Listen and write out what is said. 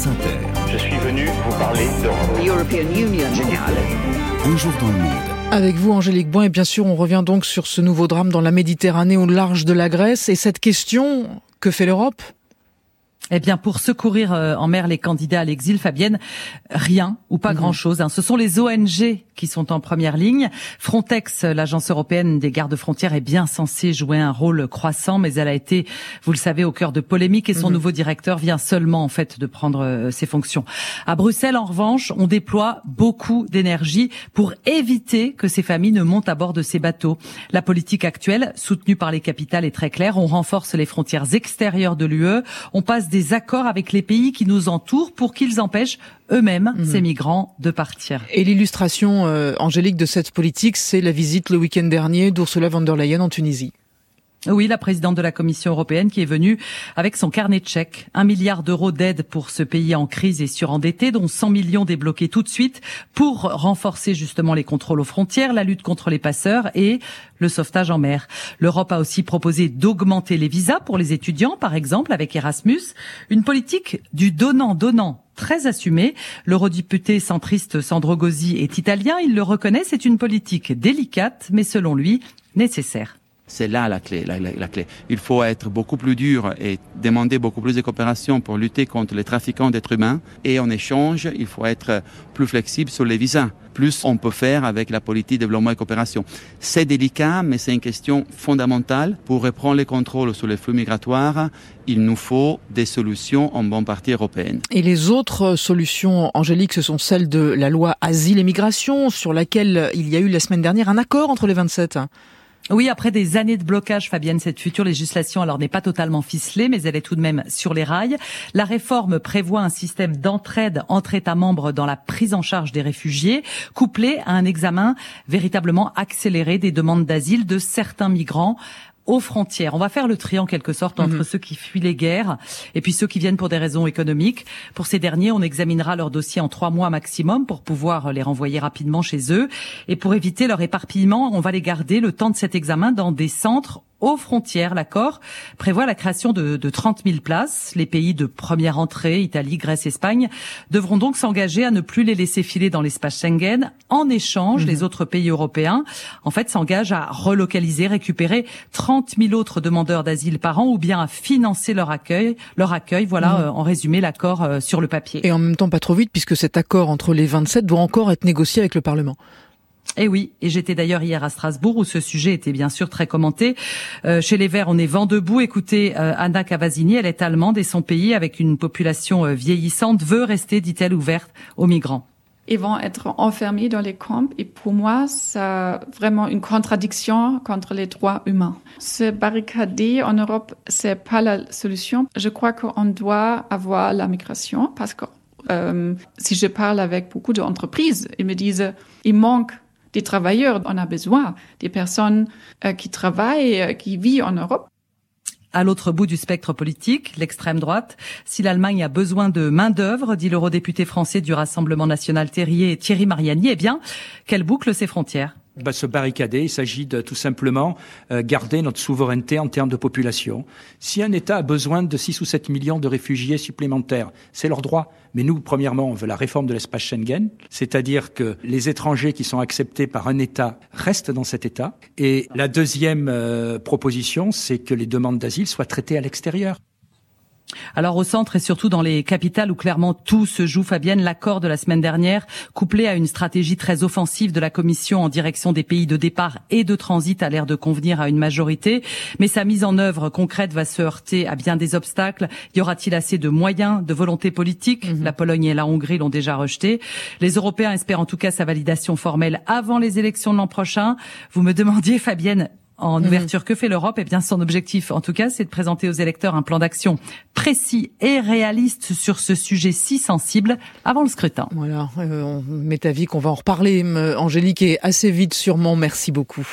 France Inter. Je suis venu vous parler d'Europe. Un jour dans le monde. Avec vous, Angélique Boin, et bien sûr, on revient donc sur ce nouveau drame dans la Méditerranée au large de la Grèce. Et cette question, que fait l'Europe? Eh bien, pour secourir euh, en mer les candidats à l'exil, Fabienne, rien ou pas mhm. grand-chose. Hein. Ce sont les ONG qui sont en première ligne. Frontex, l'agence européenne des gardes-frontières, est bien censée jouer un rôle croissant, mais elle a été, vous le savez, au cœur de polémiques et son mhm. nouveau directeur vient seulement en fait de prendre euh, ses fonctions. À Bruxelles, en revanche, on déploie beaucoup d'énergie pour éviter que ces familles ne montent à bord de ces bateaux. La politique actuelle, soutenue par les capitales, est très claire. On renforce les frontières extérieures de l'UE. On passe des accords avec les pays qui nous entourent pour qu'ils empêchent eux-mêmes mhm. ces migrants de partir. Et l'illustration, euh, Angélique, de cette politique, c'est la visite le week-end dernier d'Ursula von der Leyen en Tunisie. Oui, la présidente de la Commission européenne qui est venue avec son carnet de chèques. Un milliard d'euros d'aide pour ce pays en crise et surendetté, dont 100 millions débloqués tout de suite pour renforcer justement les contrôles aux frontières, la lutte contre les passeurs et le sauvetage en mer. L'Europe a aussi proposé d'augmenter les visas pour les étudiants, par exemple avec Erasmus. Une politique du donnant-donnant très assumée. L'eurodéputé centriste Sandro Gozzi est italien, il le reconnaît, c'est une politique délicate, mais selon lui, nécessaire. C'est là la clé, la, clé. Il faut être beaucoup plus dur et demander beaucoup plus de coopération pour lutter contre les trafiquants d'êtres humains. Et en échange, il faut être plus flexible sur les visas. Plus on peut faire avec la politique de développement et coopération. C'est délicat, mais c'est une question fondamentale. Pour reprendre les contrôles sur les flux migratoires, il nous faut des solutions en bonne partie européenne. Et les autres solutions, Angélique, ce sont celles de la loi Asile et Migration, sur laquelle il y a eu la semaine dernière un accord entre les 27. Oui, après des années de blocage, Fabienne, cette future législation alors n'est pas totalement ficelée, mais elle est tout de même sur les rails. La réforme prévoit un système d'entraide entre États membres dans la prise en charge des réfugiés, couplé à un examen véritablement accéléré des demandes d'asile de certains migrants aux frontières. On va faire le tri en quelque sorte entre mhm. ceux qui fuient les guerres et puis ceux qui viennent pour des raisons économiques. Pour ces derniers, on examinera leur dossier en trois mois maximum pour pouvoir les renvoyer rapidement chez eux. Et pour éviter leur éparpillement, on va les garder le temps de cet examen dans des centres aux frontières. L'accord prévoit la création de, de 30 000 places. Les pays de première entrée, Italie, Grèce, Espagne, devront donc s'engager à ne plus les laisser filer dans l'espace Schengen. En échange, les mhm. autres pays européens, en fait, s'engagent à relocaliser, récupérer 30 000 autres demandeurs d'asile par an ou bien à financer leur accueil. Leur accueil, voilà, mhm. euh, en résumé, l'accord euh, sur le papier. Et en même temps, pas trop vite, puisque cet accord entre les 27 doit encore être négocié avec le Parlement. Eh oui, et j'étais d'ailleurs hier à Strasbourg où ce sujet était bien sûr très commenté. Euh, chez les Verts, on est vent debout. Écoutez, euh, Anna Cavazini, elle est allemande et son pays, avec une population euh, vieillissante, veut rester, dit-elle, ouverte aux migrants. Ils vont être enfermés dans les camps et pour moi, c'est vraiment une contradiction contre les droits humains. Se barricader en Europe, c'est pas la solution. Je crois qu'on doit avoir la migration parce que si je parle avec beaucoup d'entreprises, ils me disent il manque des travailleurs. On a besoin des personnes euh, qui travaillent, euh, qui vivent en Europe. À l'autre bout du spectre politique, l'extrême droite, si l'Allemagne a besoin de main-d'œuvre, dit l'eurodéputé français du Rassemblement national Terrier Thierry Mariani, eh bien, qu'elle boucle ses frontières bah, se barricader. Il s'agit de tout simplement euh, garder notre souveraineté en termes de population. Si un État a besoin de 6 ou 7 millions de réfugiés supplémentaires, c'est leur droit. Mais nous, premièrement, on veut la réforme de l'espace Schengen, c'est-à-dire que les étrangers qui sont acceptés par un État restent dans cet État. Et la deuxième euh, proposition, c'est que les demandes d'asile soient traitées à l'extérieur. Alors au centre et surtout dans les capitales où clairement tout se joue, Fabienne, l'accord de la semaine dernière, couplé à une stratégie très offensive de la Commission en direction des pays de départ et de transit, a l'air de convenir à une majorité. Mais sa mise en œuvre concrète va se heurter à bien des obstacles. Y aura-t-il assez de moyens, de volonté politique? Mhm. La Pologne et la Hongrie l'ont déjà rejeté. Les Européens espèrent en tout cas sa validation formelle avant les élections de l'an prochain. Vous me demandiez, Fabienne, en mhm. ouverture. Que fait l'Europe? Eh bien, son objectif, en tout cas, c'est de présenter aux électeurs un plan d'action précis et réaliste sur ce sujet si sensible avant le scrutin. Voilà, euh, on met avis qu'on va en reparler, Angélique, et assez vite sûrement. Merci beaucoup.